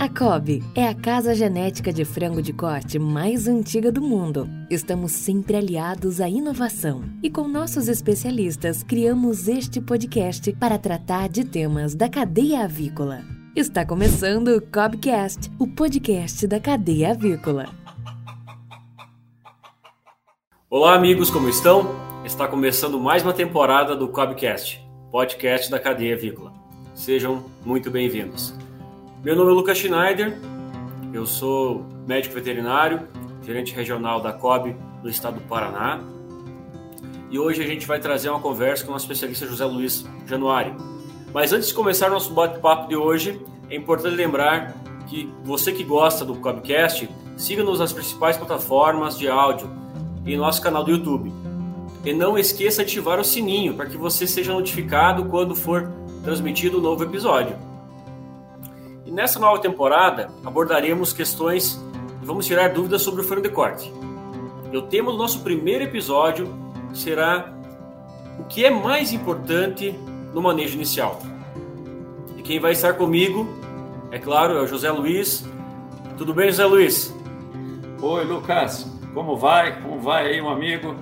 A Cobb é a casa genética de frango de corte mais antiga do mundo. Estamos sempre aliados à inovação e com nossos especialistas criamos este podcast para tratar de temas da cadeia avícola. Está começando o Cobcast, o podcast da cadeia avícola. Olá, amigos, como estão? Está começando mais uma temporada do Cobcast, podcast da cadeia avícola. Sejam muito bem-vindos. Meu nome é Lucas Schneider, eu sou médico veterinário, gerente regional da COB do estado do Paraná. E hoje a gente vai trazer uma conversa com o especialista José Luiz Januário. Mas antes de começar nosso bate-papo de hoje, é importante lembrar que você que gosta do Cobcast, siga-nos nas principais plataformas de áudio e nosso canal do YouTube. E não esqueça de ativar o sininho para que você seja notificado quando for transmitido um novo episódio. Nessa nova temporada abordaremos questões e vamos tirar dúvidas sobre o frango de corte. E o tema do nosso primeiro episódio será o que é mais importante no manejo inicial. E quem vai estar comigo, é claro, é o José Luiz. Tudo bem, José Luiz? Oi, Lucas. Como vai? Como vai aí, um amigo?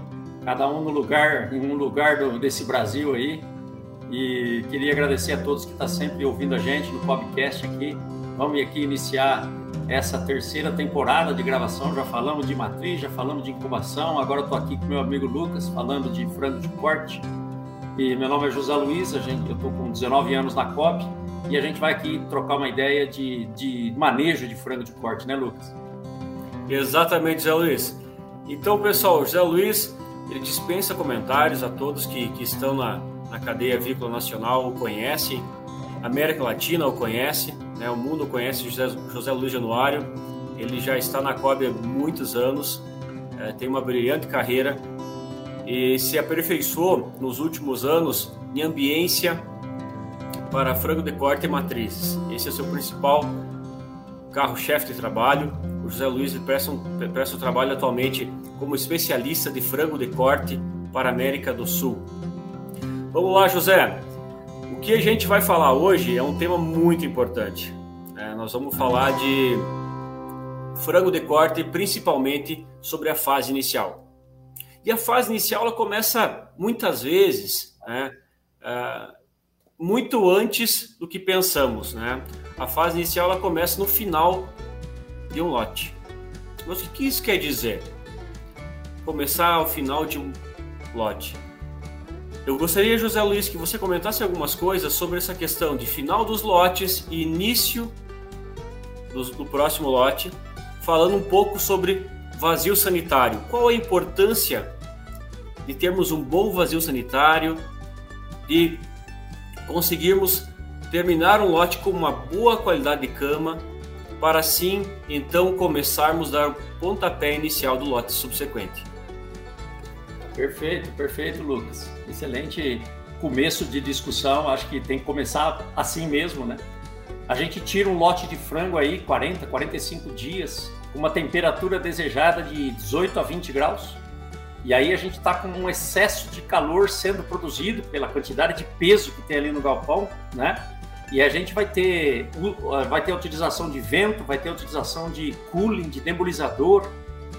Cada um no lugar, em um lugar do, desse Brasil aí. E queria agradecer a todos que estão tá sempre ouvindo a gente no podcast aqui. Vamos aqui iniciar essa terceira temporada de gravação. Já falamos de matriz, já falamos de incubação. Agora estou aqui com meu amigo Lucas falando de frango de corte. E meu nome é José Luiz, a gente, eu estou com 19 anos na COP e a gente vai aqui trocar uma ideia de, de manejo de frango de corte, né, Lucas? Exatamente, José Luiz. Então, pessoal, José Luiz ele dispensa comentários a todos que, que estão na, na cadeia avícola nacional o conhece, a América Latina o conhece, né, o mundo conhece José, José Luiz Januário, ele já está na COB há muitos anos, é, tem uma brilhante carreira e se aperfeiçoou nos últimos anos em ambiência para frango de corte e matrizes. Esse é seu principal carro-chefe de trabalho. O José Luiz presta, um, presta o trabalho atualmente como especialista de frango de corte para a América do Sul. Vamos lá, José. O que a gente vai falar hoje é um tema muito importante. É, nós vamos falar de frango de corte, principalmente sobre a fase inicial. E a fase inicial ela começa muitas vezes né, é, muito antes do que pensamos. Né? A fase inicial ela começa no final de um lote. Mas o que isso quer dizer? Começar ao final de um lote. Eu gostaria, José Luiz, que você comentasse algumas coisas sobre essa questão de final dos lotes e início do, do próximo lote, falando um pouco sobre vazio sanitário. Qual a importância de termos um bom vazio sanitário, de conseguirmos terminar um lote com uma boa qualidade de cama, para assim então começarmos a dar o pontapé inicial do lote subsequente. Perfeito, perfeito, Lucas. Excelente começo de discussão. Acho que tem que começar assim mesmo, né? A gente tira um lote de frango aí, 40, 45 dias, com uma temperatura desejada de 18 a 20 graus. E aí a gente está com um excesso de calor sendo produzido pela quantidade de peso que tem ali no galpão, né? E a gente vai ter, vai ter utilização de vento, vai ter utilização de cooling, de nebulizador,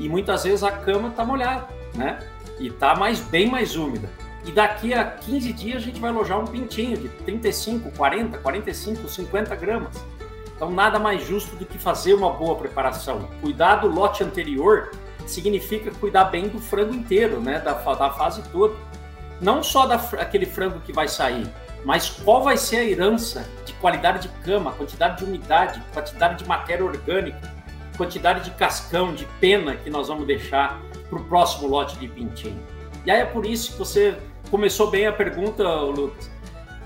e muitas vezes a cama está molhada, né? E tá mais, bem mais úmida. E daqui a 15 dias a gente vai alojar um pintinho de 35, 40, 45, 50 gramas. Então nada mais justo do que fazer uma boa preparação. Cuidar do lote anterior significa cuidar bem do frango inteiro, né? Da, da fase toda. Não só daquele frango que vai sair, mas qual vai ser a herança de qualidade de cama, quantidade de umidade, quantidade de matéria orgânica, quantidade de cascão, de pena que nós vamos deixar para o próximo lote de pintinho. E aí é por isso que você começou bem a pergunta, Lucas.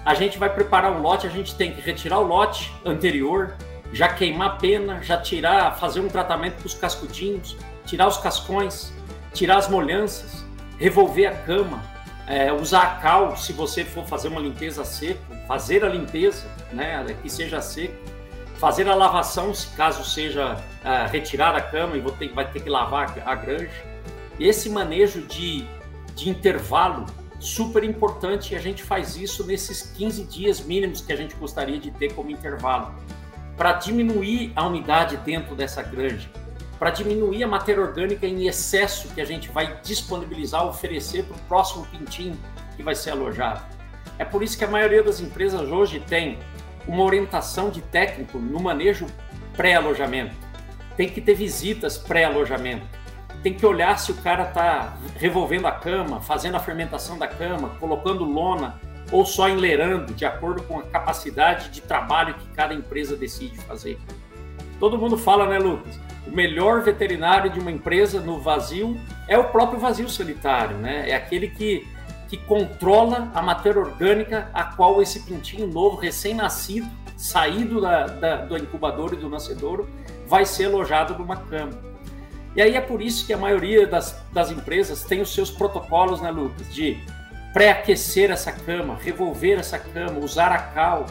A gente vai preparar um lote, a gente tem que retirar o lote anterior, já queimar a pena, já tirar, fazer um tratamento para os cascudinhos, tirar os cascões, tirar as molhanças, revolver a cama, é, usar a cal se você for fazer uma limpeza seca, fazer a limpeza, né, que seja seca, fazer a lavação se caso seja é, retirar a cama e ter, vai ter que lavar a granja esse manejo de, de intervalo super importante e a gente faz isso nesses 15 dias mínimos que a gente gostaria de ter como intervalo. para diminuir a umidade dentro dessa granja, para diminuir a matéria orgânica em excesso que a gente vai disponibilizar, oferecer para o próximo pintinho que vai ser alojado. É por isso que a maioria das empresas hoje tem uma orientação de técnico no manejo pré-alojamento. Tem que ter visitas pré-alojamento. Tem que olhar se o cara está revolvendo a cama, fazendo a fermentação da cama, colocando lona ou só enlerando, de acordo com a capacidade de trabalho que cada empresa decide fazer. Todo mundo fala, né, Lucas? O melhor veterinário de uma empresa no vazio é o próprio vazio sanitário, né? É aquele que, que controla a matéria orgânica a qual esse pintinho novo, recém-nascido, saído da, da, do incubador e do nascedouro, vai ser alojado numa cama. E aí é por isso que a maioria das, das empresas tem os seus protocolos, né, Lucas? De pré-aquecer essa cama, revolver essa cama, usar a cal.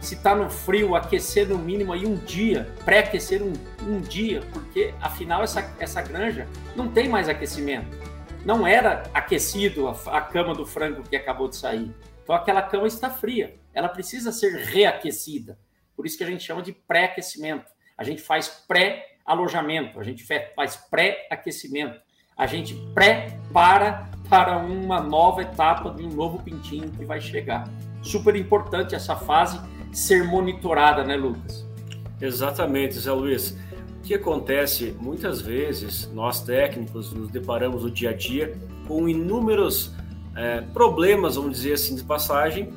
Se está no frio, aquecer no mínimo aí um dia, pré-aquecer um, um dia, porque afinal essa, essa granja não tem mais aquecimento. Não era aquecido a, a cama do frango que acabou de sair. Então aquela cama está fria, ela precisa ser reaquecida. Por isso que a gente chama de pré-aquecimento. A gente faz pré-alojamento, a gente faz pré-aquecimento, a gente prepara para uma nova etapa de um novo pintinho que vai chegar. Super importante essa fase ser monitorada, né, Lucas? Exatamente, Zé Luiz. O que acontece muitas vezes, nós técnicos nos deparamos no dia a dia com inúmeros é, problemas, vamos dizer assim, de passagem,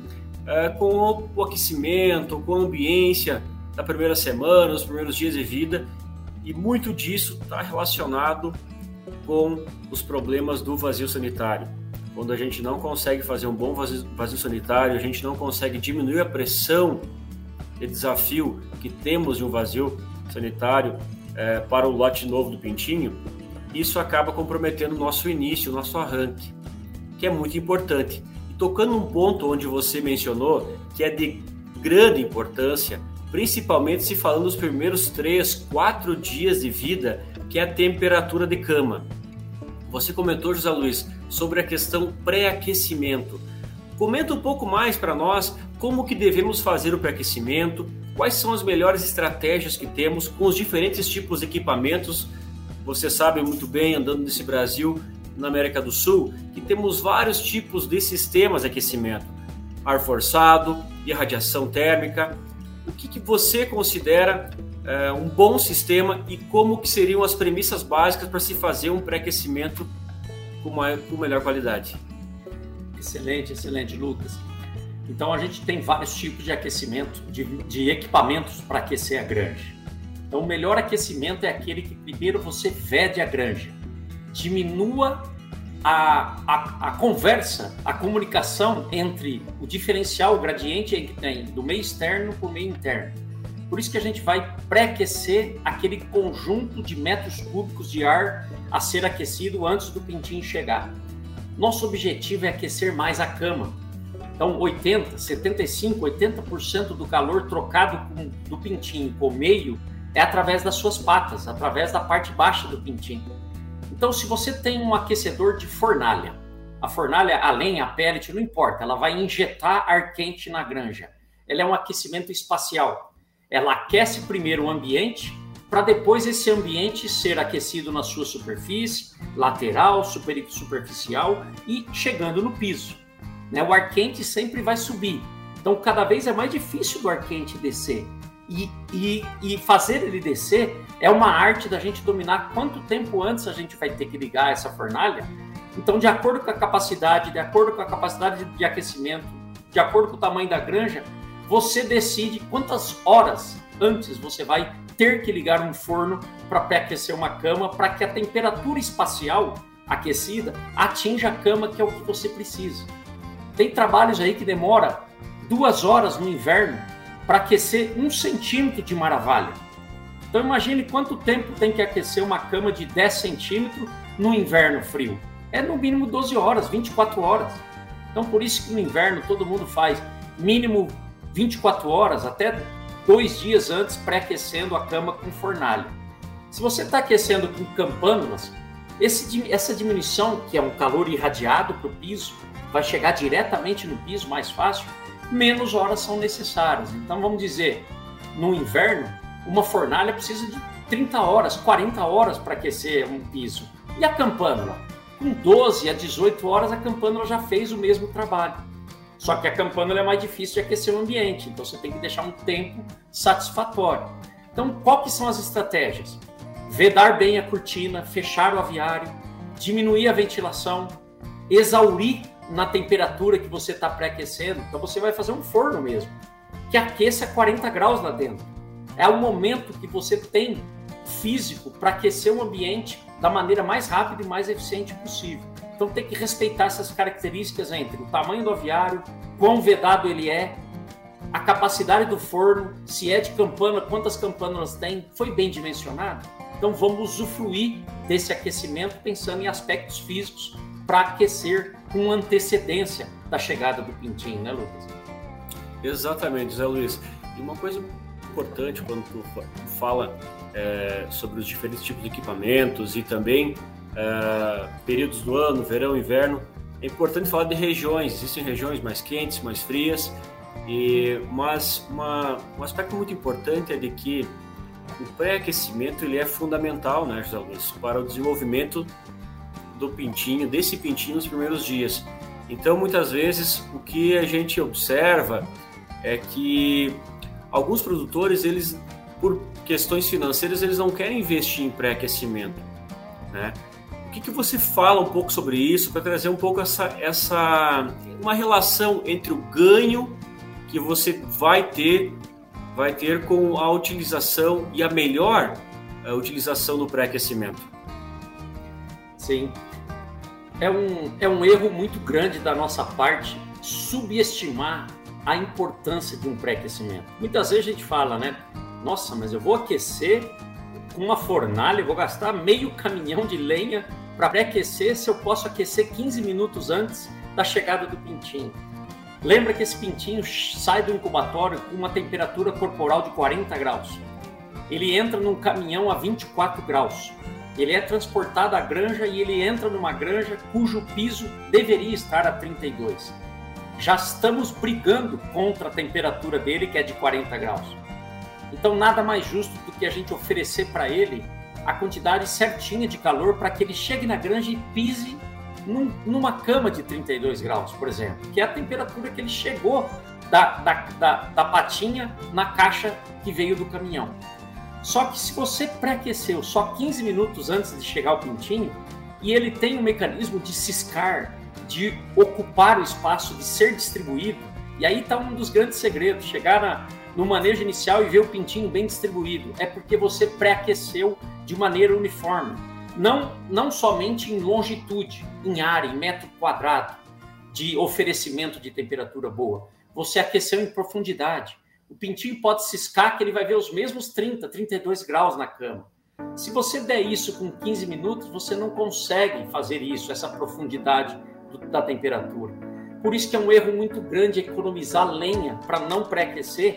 é, com o aquecimento, com a ambiência da primeira semana, os primeiros dias de vida, e muito disso está relacionado com os problemas do vazio sanitário. Quando a gente não consegue fazer um bom vazio, vazio sanitário, a gente não consegue diminuir a pressão e desafio que temos de um vazio sanitário é, para o lote novo do pintinho, isso acaba comprometendo o nosso início, o nosso arranque, que é muito importante. E tocando um ponto onde você mencionou, que é de grande importância, principalmente se falando dos primeiros três, quatro dias de vida, que é a temperatura de cama. Você comentou, José Luiz, sobre a questão pré-aquecimento. Comenta um pouco mais para nós como que devemos fazer o pré-aquecimento, quais são as melhores estratégias que temos com os diferentes tipos de equipamentos. Você sabe muito bem, andando nesse Brasil, na América do Sul, que temos vários tipos de sistemas de aquecimento. Ar forçado, irradiação térmica, o que, que você considera é, um bom sistema e como que seriam as premissas básicas para se fazer um pré-aquecimento com, com melhor qualidade? Excelente, excelente, Lucas. Então a gente tem vários tipos de aquecimento, de, de equipamentos para aquecer a granja. Então o melhor aquecimento é aquele que primeiro você vede a granja, diminua a, a, a, conversa, a comunicação entre o diferencial, o gradiente que tem do meio externo para o meio interno. Por isso que a gente vai pré-aquecer aquele conjunto de metros cúbicos de ar a ser aquecido antes do pintinho chegar. Nosso objetivo é aquecer mais a cama. Então, 80, 75, 80% do calor trocado com, do pintinho com o meio é através das suas patas, através da parte baixa do pintinho. Então, se você tem um aquecedor de fornalha, a fornalha, a lenha, a pellet, não importa, ela vai injetar ar quente na granja. Ela é um aquecimento espacial. Ela aquece primeiro o ambiente, para depois esse ambiente ser aquecido na sua superfície, lateral, super, superficial e chegando no piso. Né? O ar quente sempre vai subir. Então, cada vez é mais difícil do ar quente descer. E, e, e, fazer ele descer é uma arte da gente dominar quanto tempo antes a gente vai ter que ligar essa fornalha. Então, de acordo com a capacidade, de acordo com a capacidade de aquecimento, de acordo com o tamanho da granja, você decide quantas horas antes você vai ter que ligar um forno para pré-aquecer uma cama para que a temperatura espacial aquecida atinja a cama que é o que você precisa. Tem trabalhos aí que demora duas horas no inverno para aquecer um centímetro de maravilha. Então imagine quanto tempo tem que aquecer uma cama de 10 centímetros no inverno frio. É no mínimo 12 horas, 24 horas. Então por isso que no inverno todo mundo faz mínimo 24 horas, até dois dias antes, pré-aquecendo a cama com fornalha. Se você está aquecendo com campânulas, esse, essa diminuição, que é um calor irradiado para o piso, vai chegar diretamente no piso mais fácil menos horas são necessárias. Então vamos dizer, no inverno, uma fornalha precisa de 30 horas, 40 horas para aquecer um piso. E a campânula? Com 12 a 18 horas, a campânula já fez o mesmo trabalho. Só que a campânula é mais difícil de aquecer o ambiente, então você tem que deixar um tempo satisfatório. Então, que são as estratégias? Vedar bem a cortina, fechar o aviário, diminuir a ventilação, exaurir na temperatura que você está pré-aquecendo. Então, você vai fazer um forno mesmo, que aqueça 40 graus lá dentro. É o momento que você tem físico para aquecer o ambiente da maneira mais rápida e mais eficiente possível. Então tem que respeitar essas características entre o tamanho do aviário, quão vedado ele é, a capacidade do forno, se é de campana, quantas campanas tem, foi bem dimensionado. Então vamos usufruir desse aquecimento pensando em aspectos físicos para aquecer com antecedência da chegada do pintinho, né, Lucas? Exatamente, Zé Luiz. E uma coisa importante quando tu fala é, sobre os diferentes tipos de equipamentos e também é, períodos do ano, verão, inverno, é importante falar de regiões. Existem regiões mais quentes, mais frias, e, mas uma, um aspecto muito importante é de que o pré-aquecimento ele é fundamental, né, José Luiz, para o desenvolvimento do pintinho, desse pintinho nos primeiros dias. Então, muitas vezes, o que a gente observa é que alguns produtores, eles, por questões financeiras, eles não querem investir em pré-aquecimento, né? O que, que você fala um pouco sobre isso para trazer um pouco essa, essa uma relação entre o ganho que você vai ter vai ter com a utilização e a melhor a eh, utilização do pré-aquecimento? Sim. É um, é um erro muito grande da nossa parte subestimar a importância de um pré-aquecimento. Muitas vezes a gente fala, né? Nossa, mas eu vou aquecer com uma fornalha, vou gastar meio caminhão de lenha para pré-aquecer se eu posso aquecer 15 minutos antes da chegada do pintinho. Lembra que esse pintinho sai do incubatório com uma temperatura corporal de 40 graus. Ele entra num caminhão a 24 graus. Ele é transportado à granja e ele entra numa granja cujo piso deveria estar a 32 já estamos brigando contra a temperatura dele, que é de 40 graus. Então, nada mais justo do que a gente oferecer para ele a quantidade certinha de calor para que ele chegue na granja e pise num, numa cama de 32 graus, por exemplo, que é a temperatura que ele chegou da, da, da, da patinha na caixa que veio do caminhão. Só que se você pré-aqueceu só 15 minutos antes de chegar o pintinho, e ele tem um mecanismo de ciscar, de ocupar o espaço, de ser distribuído. E aí está um dos grandes segredos: chegar na, no manejo inicial e ver o pintinho bem distribuído. É porque você pré-aqueceu de maneira uniforme. Não, não somente em longitude, em área, em metro quadrado de oferecimento de temperatura boa. Você aqueceu em profundidade. O pintinho pode ciscar que ele vai ver os mesmos 30, 32 graus na cama. Se você der isso com 15 minutos, você não consegue fazer isso, essa profundidade da temperatura. Por isso que é um erro muito grande economizar lenha para não pré-aquecer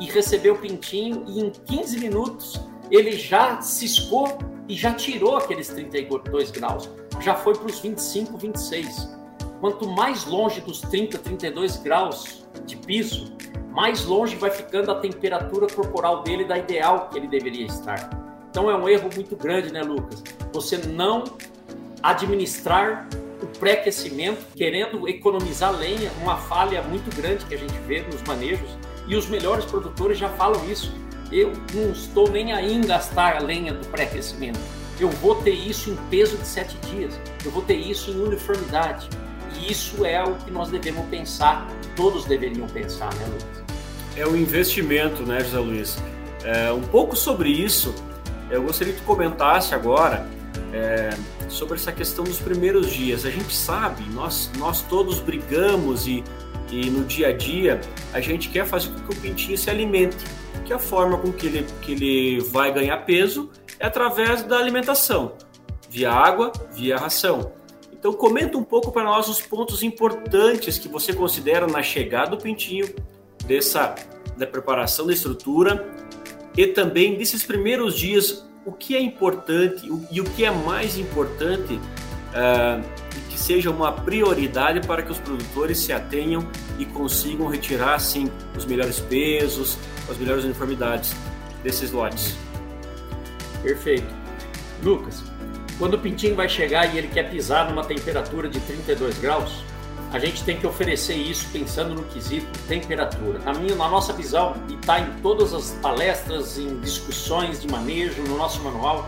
e receber o pintinho e em 15 minutos ele já ciscou e já tirou aqueles 32 graus, já foi para os 25, 26. Quanto mais longe dos 30, 32 graus de piso, mais longe vai ficando a temperatura corporal dele da ideal que ele deveria estar. Então é um erro muito grande, né, Lucas? Você não administrar o pré-aquecimento, querendo economizar lenha, uma falha muito grande que a gente vê nos manejos, e os melhores produtores já falam isso. Eu não estou nem aí em gastar a lenha do pré-aquecimento. Eu vou ter isso em peso de sete dias, eu vou ter isso em uniformidade. E isso é o que nós devemos pensar, todos deveriam pensar, né, Luiz? É um investimento, né, José Luiz? É, um pouco sobre isso, eu gostaria que tu comentasse agora. É, sobre essa questão dos primeiros dias. A gente sabe, nós, nós todos brigamos e, e no dia a dia a gente quer fazer com que o pintinho se alimente, que a forma com que ele, que ele vai ganhar peso é através da alimentação, via água, via ração. Então comenta um pouco para nós os pontos importantes que você considera na chegada do pintinho, dessa da preparação da estrutura e também desses primeiros dias o que é importante e o que é mais importante uh, que seja uma prioridade para que os produtores se atenham e consigam retirar sim os melhores pesos, as melhores uniformidades desses lotes. Perfeito. Lucas, quando o pintinho vai chegar e ele quer pisar numa temperatura de 32 graus, a gente tem que oferecer isso pensando no quesito temperatura. Na, minha, na nossa visão, e está em todas as palestras, em discussões de manejo, no nosso manual,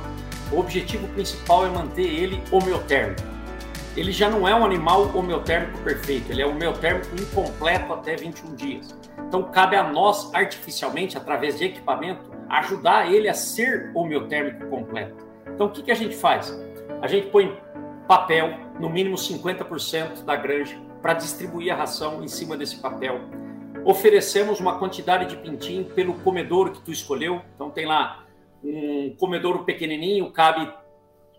o objetivo principal é manter ele homeotérmico. Ele já não é um animal homeotérmico perfeito, ele é homeotérmico incompleto até 21 dias. Então cabe a nós, artificialmente, através de equipamento, ajudar ele a ser homeotérmico completo. Então o que, que a gente faz? A gente põe papel, no mínimo 50% da granja, para distribuir a ração em cima desse papel. Oferecemos uma quantidade de pintinho pelo comedouro que tu escolheu. Então tem lá um comedouro pequenininho, cabe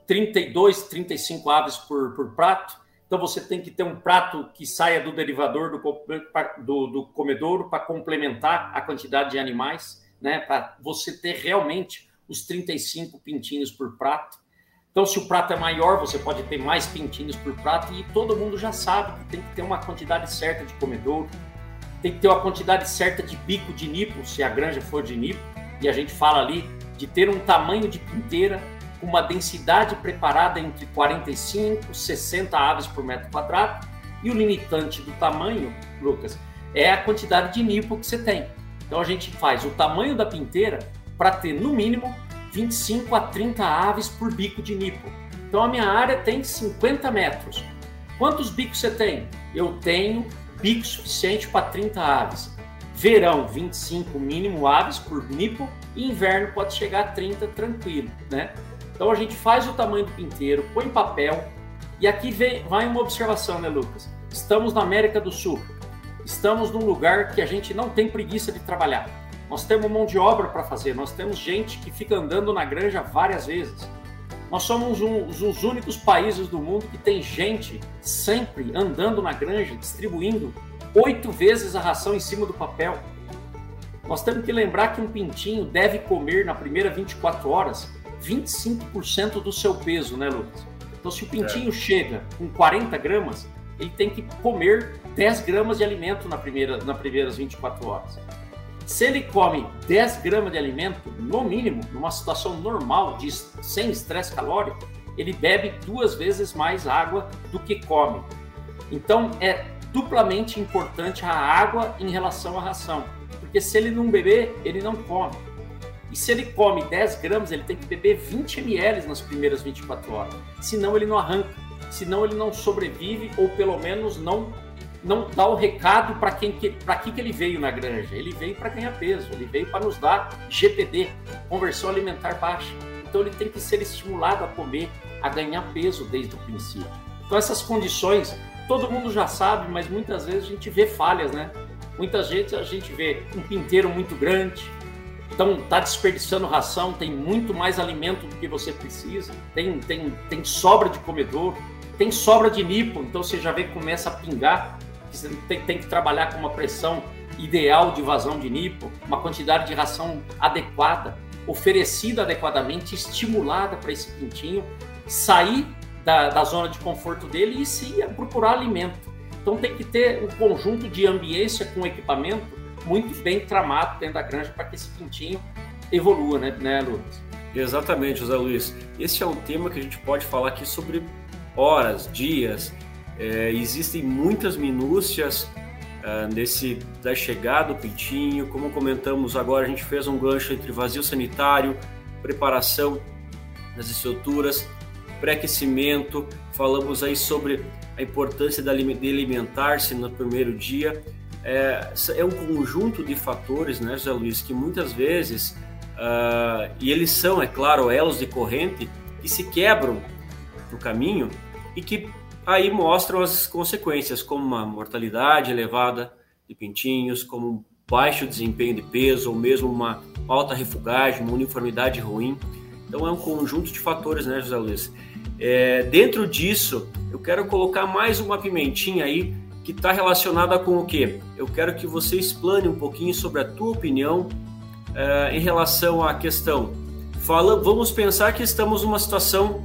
32, 35 aves por, por prato. Então você tem que ter um prato que saia do derivador do, do, do comedouro para complementar a quantidade de animais, né? Para você ter realmente os 35 pintinhos por prato. Então, se o prato é maior, você pode ter mais pintinhos por prato e todo mundo já sabe que tem que ter uma quantidade certa de comedouro, tem que ter uma quantidade certa de bico de nipo, se a granja for de nipo, e a gente fala ali de ter um tamanho de pinteira com uma densidade preparada entre 45 e 60 aves por metro quadrado, e o limitante do tamanho, Lucas, é a quantidade de nipo que você tem. Então a gente faz o tamanho da pinteira para ter no mínimo 25 a 30 aves por bico de nipo. Então a minha área tem 50 metros. Quantos bicos você tem? Eu tenho bico suficiente para 30 aves. Verão, 25 mínimo aves por nipo e inverno pode chegar a 30 tranquilo, né? Então a gente faz o tamanho do pinteiro, põe papel e aqui vem, vai uma observação, né, Lucas? Estamos na América do Sul. Estamos num lugar que a gente não tem preguiça de trabalhar. Nós temos mão de obra para fazer, nós temos gente que fica andando na granja várias vezes. Nós somos um, os únicos países do mundo que tem gente sempre andando na granja, distribuindo oito vezes a ração em cima do papel. Nós temos que lembrar que um pintinho deve comer na primeira 24 horas 25% do seu peso, né, Lucas? Então, se o pintinho é. chega com 40 gramas, ele tem que comer 10 gramas de alimento na primeira, nas primeiras 24 horas. Se ele come 10 gramas de alimento, no mínimo, numa situação normal, de, sem estresse calórico, ele bebe duas vezes mais água do que come. Então, é duplamente importante a água em relação à ração. Porque se ele não beber, ele não come. E se ele come 10 gramas, ele tem que beber 20 ml nas primeiras 24 horas. Senão ele não arranca. Senão ele não sobrevive ou pelo menos não não dá o recado para quem que, para que, que ele veio na granja. Ele veio para ganhar peso, ele veio para nos dar GPD, conversão alimentar baixa. Então ele tem que ser estimulado a comer, a ganhar peso desde o princípio. Então essas condições, todo mundo já sabe, mas muitas vezes a gente vê falhas, né? Muitas vezes a gente vê um pinteiro muito grande, então tá desperdiçando ração, tem muito mais alimento do que você precisa, tem, tem, tem sobra de comedor, tem sobra de nipo, então você já vê que começa a pingar você tem, tem que trabalhar com uma pressão ideal de vazão de nipo, uma quantidade de ração adequada, oferecida adequadamente, estimulada para esse pintinho sair da, da, zona de conforto dele e se procurar alimento. Então tem que ter um conjunto de ambiência com equipamento muito bem tramado dentro da granja para que esse pintinho evolua, né, né, Lucas? Exatamente, José Luiz. Esse é um tema que a gente pode falar aqui sobre horas, dias, é, existem muitas minúcias uh, nesse da chegada do pintinho. Como comentamos agora, a gente fez um gancho entre vazio sanitário, preparação das estruturas, pré-aquecimento. Falamos aí sobre a importância de alimentar-se no primeiro dia. É, é, um conjunto de fatores, né, José Luiz, que muitas vezes, uh, e eles são, é claro, elos de corrente, que se quebram no caminho e que aí mostram as consequências, como uma mortalidade elevada de pintinhos, como um baixo desempenho de peso, ou mesmo uma alta refugagem, uma uniformidade ruim. Então é um conjunto de fatores, né, José Luiz? É, dentro disso, eu quero colocar mais uma pimentinha aí que está relacionada com o quê? Eu quero que você explane um pouquinho sobre a tua opinião é, em relação à questão. Fala, vamos pensar que estamos numa situação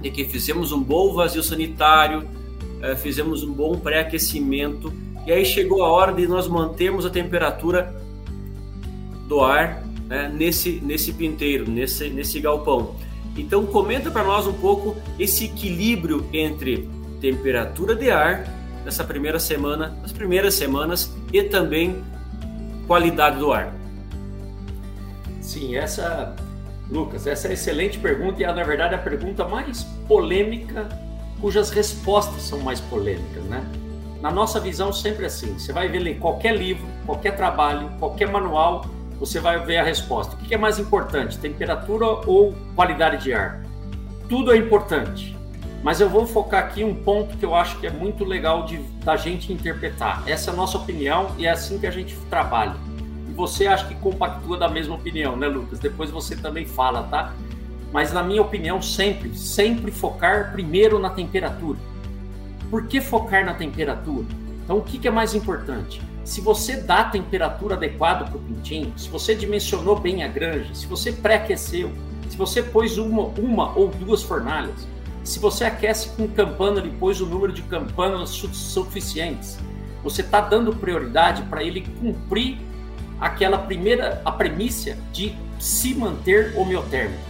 de que fizemos um bom vazio sanitário, uh, fizemos um bom pré-aquecimento e aí chegou a hora de nós mantermos a temperatura do ar né, nesse, nesse pinteiro, nesse, nesse galpão. Então comenta para nós um pouco esse equilíbrio entre temperatura de ar nessa primeira semana, nas primeiras semanas e também qualidade do ar. Sim, essa, Lucas, essa é excelente pergunta e é, na verdade, a pergunta mais polêmica, cujas respostas são mais polêmicas, né? Na nossa visão, sempre assim. Você vai ver em qualquer livro, qualquer trabalho, qualquer manual, você vai ver a resposta. O que é mais importante, temperatura ou qualidade de ar? Tudo é importante. Mas eu vou focar aqui um ponto que eu acho que é muito legal de, da gente interpretar. Essa é a nossa opinião e é assim que a gente trabalha. E você acha que compactua da mesma opinião, né, Lucas? Depois você também fala, tá? Mas na minha opinião, sempre, sempre focar primeiro na temperatura. Por que focar na temperatura? Então, o que, que é mais importante? Se você dá a temperatura adequada para o pintinho, se você dimensionou bem a granja, se você pré-aqueceu, se você pôs uma, uma ou duas fornalhas, se você aquece com campana e pôs o número de campanas suficientes, você está dando prioridade para ele cumprir aquela primeira a premissa de se manter homeotérmico.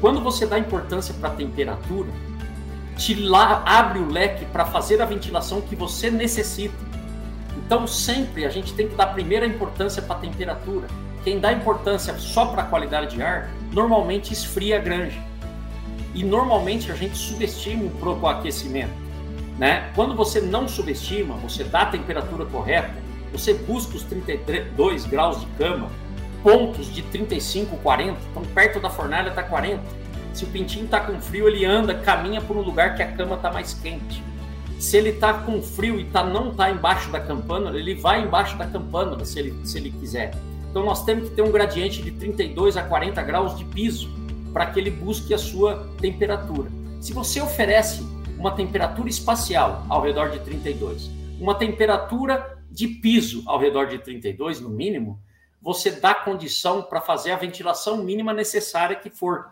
Quando você dá importância para a temperatura, te lá, abre o leque para fazer a ventilação que você necessita. Então sempre a gente tem que dar primeira importância para a temperatura. Quem dá importância só para a qualidade de ar, normalmente esfria a granja e normalmente a gente subestima um pouco o aquecimento. Né? Quando você não subestima, você dá a temperatura correta, você busca os 32 graus de cama, pontos de 35, 40, então perto da fornalha está 40. Se o pintinho está com frio, ele anda, caminha por um lugar que a cama está mais quente. Se ele está com frio e tá, não está embaixo da campana, ele vai embaixo da campana se ele, se ele quiser. Então nós temos que ter um gradiente de 32 a 40 graus de piso para que ele busque a sua temperatura. Se você oferece uma temperatura espacial ao redor de 32, uma temperatura de piso ao redor de 32 no mínimo, você dá condição para fazer a ventilação mínima necessária que for.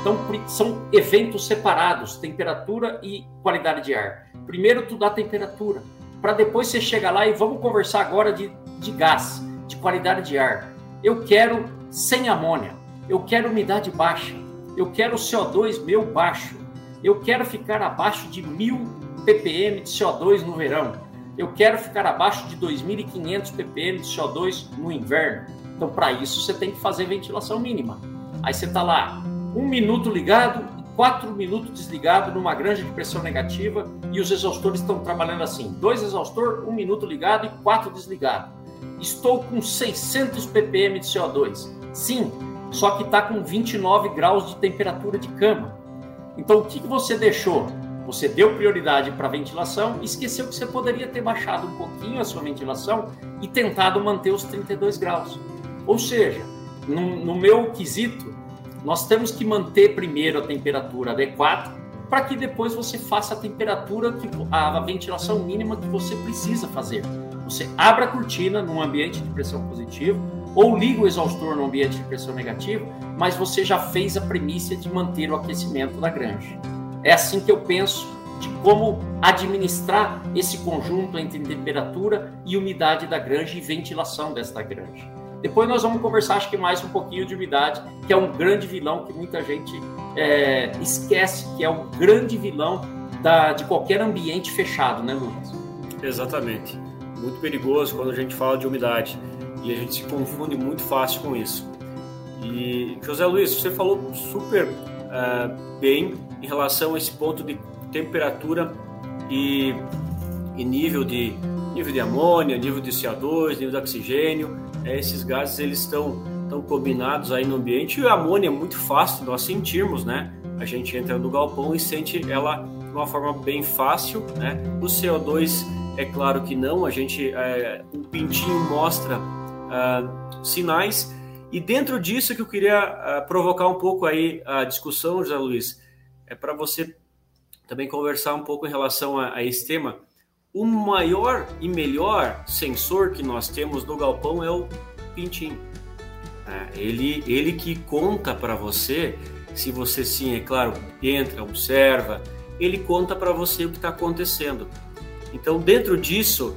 Então são eventos separados, temperatura e qualidade de ar. Primeiro tu dá temperatura, para depois você chegar lá e vamos conversar agora de, de gás, de qualidade de ar. Eu quero sem amônia. Eu quero umidade baixa. Eu quero CO2 meu baixo. Eu quero ficar abaixo de 1000 ppm de CO2 no verão. Eu quero ficar abaixo de 2.500 ppm de CO2 no inverno. Então, para isso, você tem que fazer ventilação mínima. Aí você está lá, um minuto ligado quatro minutos desligado numa granja de pressão negativa e os exaustores estão trabalhando assim: dois exaustor, um minuto ligado e quatro desligado. Estou com 600 ppm de CO2. Sim, só que está com 29 graus de temperatura de cama. Então, o que, que você deixou? Você deu prioridade para a ventilação esqueceu que você poderia ter baixado um pouquinho a sua ventilação e tentado manter os 32 graus. Ou seja, no, no meu quesito, nós temos que manter primeiro a temperatura adequada para que depois você faça a temperatura, que, a ventilação mínima que você precisa fazer. Você abre a cortina num ambiente de pressão positiva, ou liga o exaustor no ambiente de pressão negativa, mas você já fez a premissa de manter o aquecimento da granja. É assim que eu penso de como administrar esse conjunto entre temperatura e umidade da granja e ventilação desta granja. Depois nós vamos conversar, acho que mais um pouquinho de umidade, que é um grande vilão que muita gente é, esquece, que é o grande vilão da, de qualquer ambiente fechado, né, Lucas? Exatamente. Muito perigoso quando a gente fala de umidade e a gente se confunde muito fácil com isso. E José Luiz, você falou super uh, bem em relação a esse ponto de temperatura e, e, nível de nível de amônia, nível de CO2, nível de oxigênio. É, esses gases eles estão estão combinados aí no ambiente e a amônia é muito fácil nós sentirmos, né? A gente entra no galpão e sente ela de uma forma bem fácil, né? O CO2 é claro que não, a gente é, o pintinho mostra uh, sinais. E dentro disso que eu queria uh, provocar um pouco aí a discussão, José Luiz, é para você também conversar um pouco em relação a, a, esse tema. O maior e melhor sensor que nós temos no galpão é o pintinho. É, ele, ele que conta para você se você sim, é claro, entra, observa, ele conta para você o que está acontecendo. Então, dentro disso,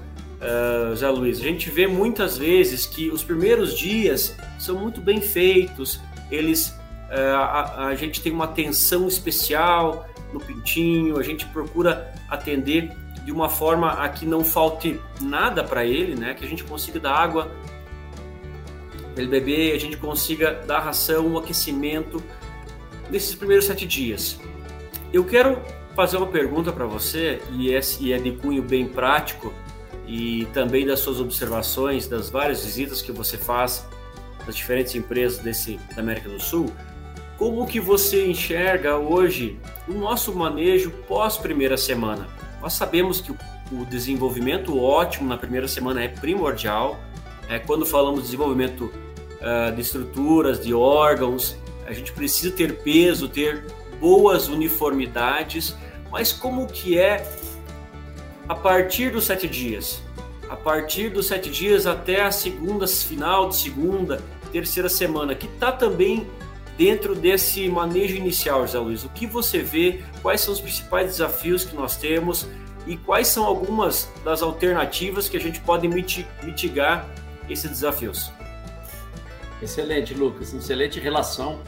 Zé Luiz, a gente vê muitas vezes que os primeiros dias são muito bem feitos, eles, uh, a, a gente tem uma atenção especial no pintinho, a gente procura atender de uma forma a que não falte nada para ele, né? Que a gente consiga dar água para ele beber, a gente consiga dar ração, o aquecimento nesses primeiros sete dias. Eu quero fazer uma pergunta para você e é, e é de cunho bem prático e também das suas observações das várias visitas que você faz das diferentes empresas desse da América do Sul. Como que você enxerga hoje o nosso manejo pós primeira semana? Nós sabemos que o desenvolvimento ótimo na primeira semana é primordial. É, quando falamos de desenvolvimento uh, de estruturas, de órgãos, a gente precisa ter peso, ter boas uniformidades, mas como que é a partir dos sete dias? A partir dos sete dias até a segunda, final de segunda, terceira semana, que está também dentro desse manejo inicial, José Luiz? O que você vê? Quais são os principais desafios que nós temos? E quais são algumas das alternativas que a gente pode mitigar esses desafios? Excelente, Lucas. Excelente relação.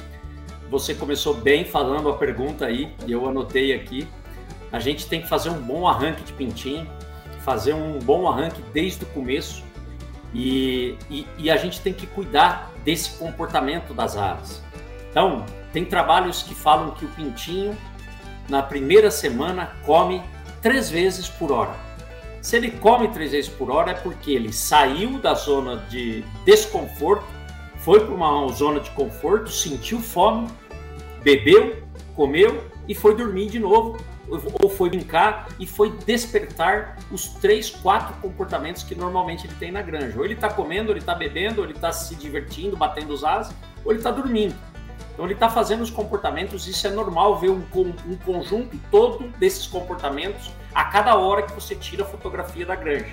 Você começou bem falando a pergunta aí, e eu anotei aqui. A gente tem que fazer um bom arranque de pintinho, fazer um bom arranque desde o começo, e, e, e a gente tem que cuidar desse comportamento das aves. Então, tem trabalhos que falam que o pintinho, na primeira semana, come três vezes por hora. Se ele come três vezes por hora, é porque ele saiu da zona de desconforto, foi para uma zona de conforto, sentiu fome, bebeu, comeu e foi dormir de novo, ou foi brincar e foi despertar os três, quatro comportamentos que normalmente ele tem na granja. Ou ele está comendo, ou ele está bebendo, ou ele está se divertindo, batendo os asas, ou ele está dormindo. Então ele está fazendo os comportamentos, isso é normal ver um, um, conjunto todo desses comportamentos a cada hora que você tira a fotografia da granja.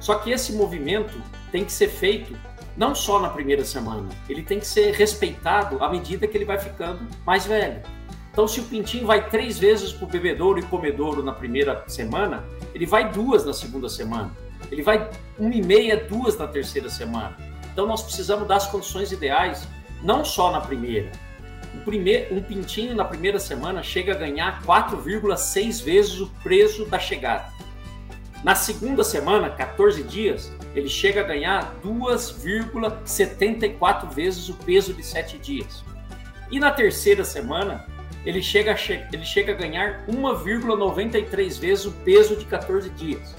Só que esse movimento tem que ser feito não só na primeira semana, ele tem que ser respeitado à medida que ele vai ficando mais velho. Então, se o pintinho vai três vezes para o bebedouro e comedouro na primeira semana, ele vai duas na segunda semana. Ele vai uma e meia, duas na terceira semana. Então, nós precisamos dar as condições ideais não só na primeira. Um, primeir, um pintinho na primeira semana chega a ganhar 4,6 vezes o preço da chegada. Na segunda semana, 14 dias, ele chega a ganhar 2,74 vezes o peso de 7 dias. E na terceira semana, ele chega ele chega a ganhar 1,93 vezes o peso de 14 dias.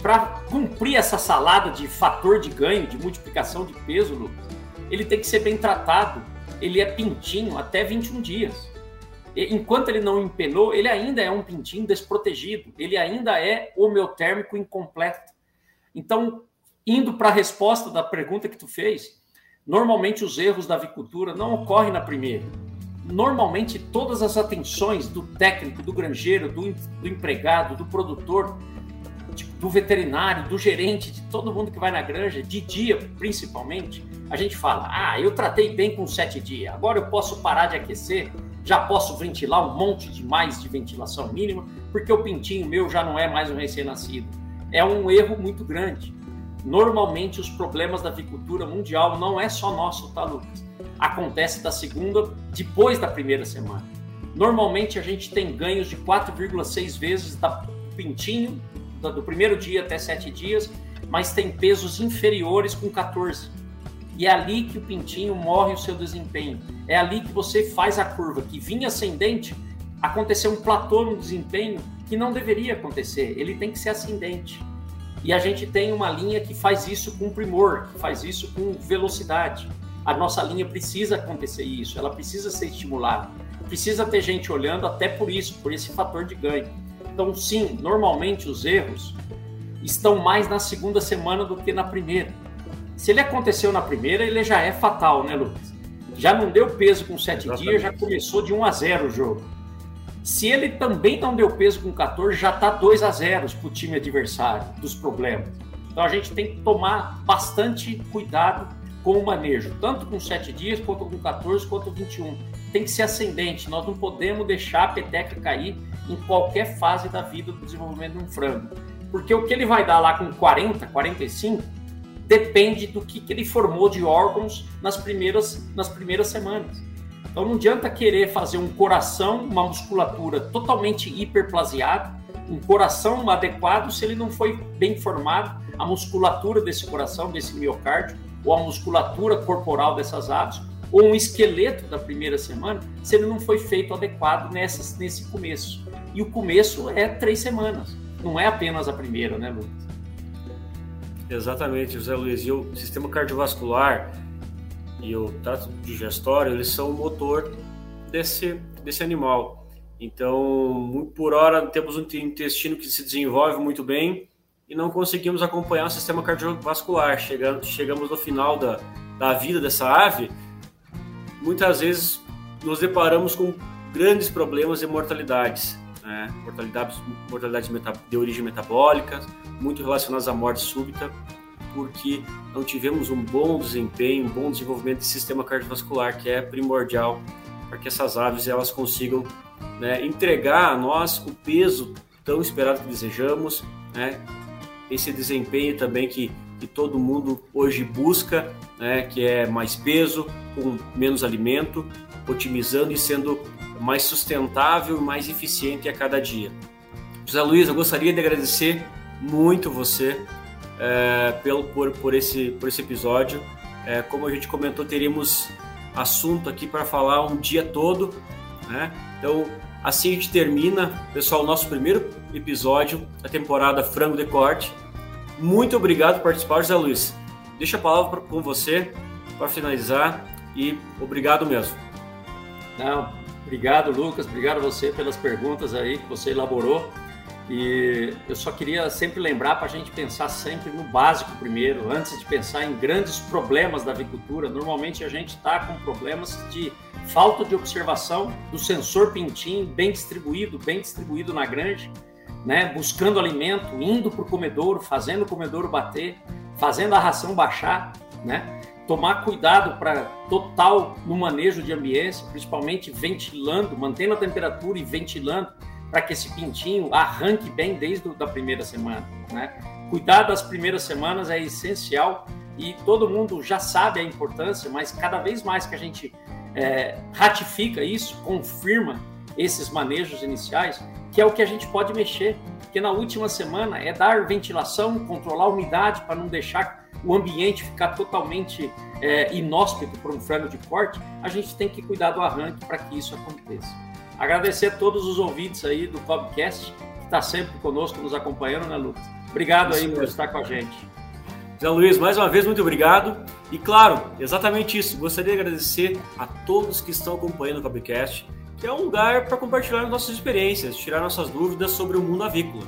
Para cumprir essa salada de fator de ganho, de multiplicação de peso, Lucas, ele tem que ser bem tratado. Ele é pintinho até 21 dias. Enquanto ele não empenou, ele ainda é um pintinho desprotegido. Ele ainda é homeotérmico incompleto. Então, indo para a resposta da pergunta que tu fez, normalmente os erros da avicultura não ocorrem na primeira. Normalmente todas as atenções do técnico, do granjeiro, do, do empregado, do produtor, do veterinário, do gerente, de todo mundo que vai na granja, de dia principalmente, a gente fala: ah, eu tratei bem com sete dias, agora eu posso parar de aquecer, já posso ventilar um monte de mais de ventilação mínima, porque o pintinho meu já não é mais um recém-nascido. É um erro muito grande. Normalmente, os problemas da avicultura mundial não é só nosso, tá, Lucas? Acontece da segunda, depois da primeira semana. Normalmente, a gente tem ganhos de 4,6 vezes da pintinho, do primeiro dia até sete dias, mas tem pesos inferiores com 14. E é ali que o pintinho morre o seu desempenho. É ali que você faz a curva que vinha ascendente, aconteceu um platô no desempenho que não deveria acontecer. Ele tem que ser ascendente. E a gente tem uma linha que faz isso com primor, que faz isso com velocidade. A nossa linha precisa acontecer isso, ela precisa ser estimulada. Precisa ter gente olhando até por isso, por esse fator de ganho. Então, sim, normalmente os erros estão mais na segunda semana do que na primeira. Se ele aconteceu na primeira, ele já é fatal, né, Lucas? Já não deu peso com 7 dias, já começou de 1 a 0 o jogo. Se ele também não deu peso com 14, já está 2 a 0 para o time adversário dos problemas. Então a gente tem que tomar bastante cuidado com o manejo, tanto com 7 dias, quanto com 14, quanto com 21. Tem que ser ascendente, nós não podemos deixar a peteca cair em qualquer fase da vida do desenvolvimento de um frango. Porque o que ele vai dar lá com 40, 45, depende do que, que ele formou de órgãos nas primeiras, nas primeiras semanas. Então não adianta querer fazer um coração, uma musculatura totalmente hiperplasiada, um coração adequado se ele não foi bem formado, a musculatura desse coração, desse miocárdio, ou a musculatura corporal dessas aves, ou um esqueleto da primeira semana, se ele não foi feito adequado nessas, nesse começo. E o começo é três semanas, não é apenas a primeira, né, Lucas? Exatamente, José Luiz. E o sistema cardiovascular e o trato digestório, eles são o motor desse, desse animal. Então, por hora, temos um intestino que se desenvolve muito bem e não conseguimos acompanhar o sistema cardiovascular. Chegamos, chegamos no final da, da vida dessa ave, muitas vezes nos deparamos com grandes problemas de mortalidades. Né? Mortalidades, mortalidades de origem metabólica, muito relacionadas à morte súbita, porque não tivemos um bom desempenho, um bom desenvolvimento do sistema cardiovascular, que é primordial para que essas aves elas consigam né, entregar a nós o peso tão esperado que desejamos, né, esse desempenho também que, que todo mundo hoje busca, né, que é mais peso, com menos alimento, otimizando e sendo mais sustentável e mais eficiente a cada dia. José Luiz, eu gostaria de agradecer muito você é, pelo, por, por, esse, por esse episódio. É, como a gente comentou, teríamos assunto aqui para falar um dia todo, né? Então, assim a gente termina, pessoal, o nosso primeiro episódio da temporada Frango de Corte. Muito obrigado por participar, José Luiz. Deixa a palavra com você para finalizar e obrigado mesmo. Não, obrigado, Lucas. Obrigado a você pelas perguntas aí que você elaborou. E eu só queria sempre lembrar para a gente pensar sempre no básico primeiro, antes de pensar em grandes problemas da avicultura. Normalmente a gente está com problemas de falta de observação do sensor pintinho bem distribuído, bem distribuído na grande, né? buscando alimento, indo para o comedouro, fazendo o comedouro bater, fazendo a ração baixar, né? tomar cuidado para total no manejo de ambiência, principalmente ventilando, mantendo a temperatura e ventilando para que esse pintinho arranque bem desde a primeira semana. Né? Cuidar das primeiras semanas é essencial e todo mundo já sabe a importância, mas cada vez mais que a gente é, ratifica isso, confirma esses manejos iniciais, que é o que a gente pode mexer, porque na última semana é dar ventilação, controlar a umidade para não deixar o ambiente ficar totalmente é, inóspito para um frango de corte, a gente tem que cuidar do arranque para que isso aconteça. Agradecer a todos os ouvintes aí do Cobcast, que está sempre conosco, nos acompanhando, né, Lucas? Obrigado aí por estar com a gente. Zé Luiz, mais uma vez, muito obrigado. E claro, exatamente isso. Gostaria de agradecer a todos que estão acompanhando o Cobcast, que é um lugar para compartilhar nossas experiências, tirar nossas dúvidas sobre o mundo avícola.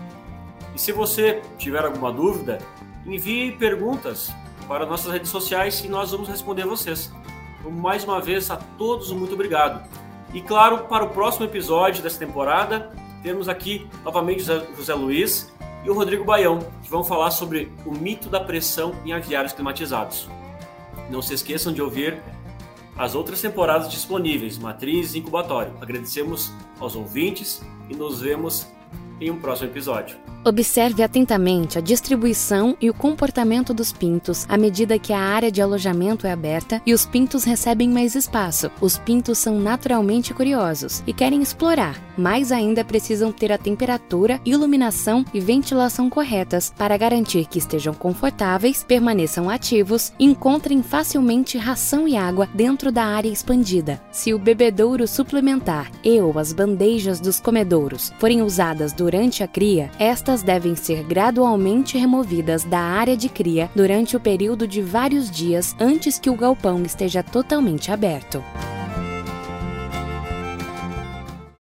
E se você tiver alguma dúvida, envie perguntas para nossas redes sociais e nós vamos responder vocês. Então, mais uma vez, a todos, muito obrigado. E claro, para o próximo episódio dessa temporada, temos aqui novamente José Luiz e o Rodrigo Baião, que vão falar sobre o mito da pressão em aviários climatizados. Não se esqueçam de ouvir as outras temporadas disponíveis, Matriz e Incubatório. Agradecemos aos ouvintes e nos vemos em um próximo episódio. Observe atentamente a distribuição e o comportamento dos pintos à medida que a área de alojamento é aberta e os pintos recebem mais espaço. Os pintos são naturalmente curiosos e querem explorar, mais ainda precisam ter a temperatura, iluminação e ventilação corretas para garantir que estejam confortáveis, permaneçam ativos e encontrem facilmente ração e água dentro da área expandida. Se o bebedouro suplementar e ou as bandejas dos comedouros forem usadas durante a cria, esta estas devem ser gradualmente removidas da área de cria durante o período de vários dias antes que o galpão esteja totalmente aberto.